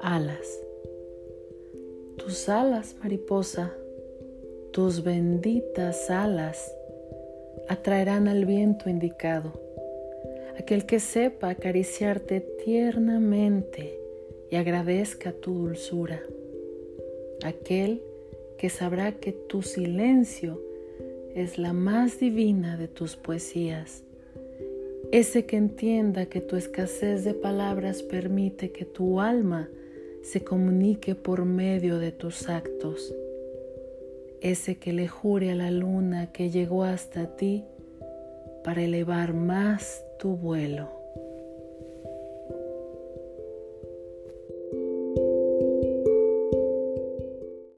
Alas. Tus alas, mariposa, tus benditas alas atraerán al viento indicado, aquel que sepa acariciarte tiernamente y agradezca tu dulzura, aquel que sabrá que tu silencio es la más divina de tus poesías, ese que entienda que tu escasez de palabras permite que tu alma se comunique por medio de tus actos, ese que le jure a la luna que llegó hasta ti para elevar más tu vuelo.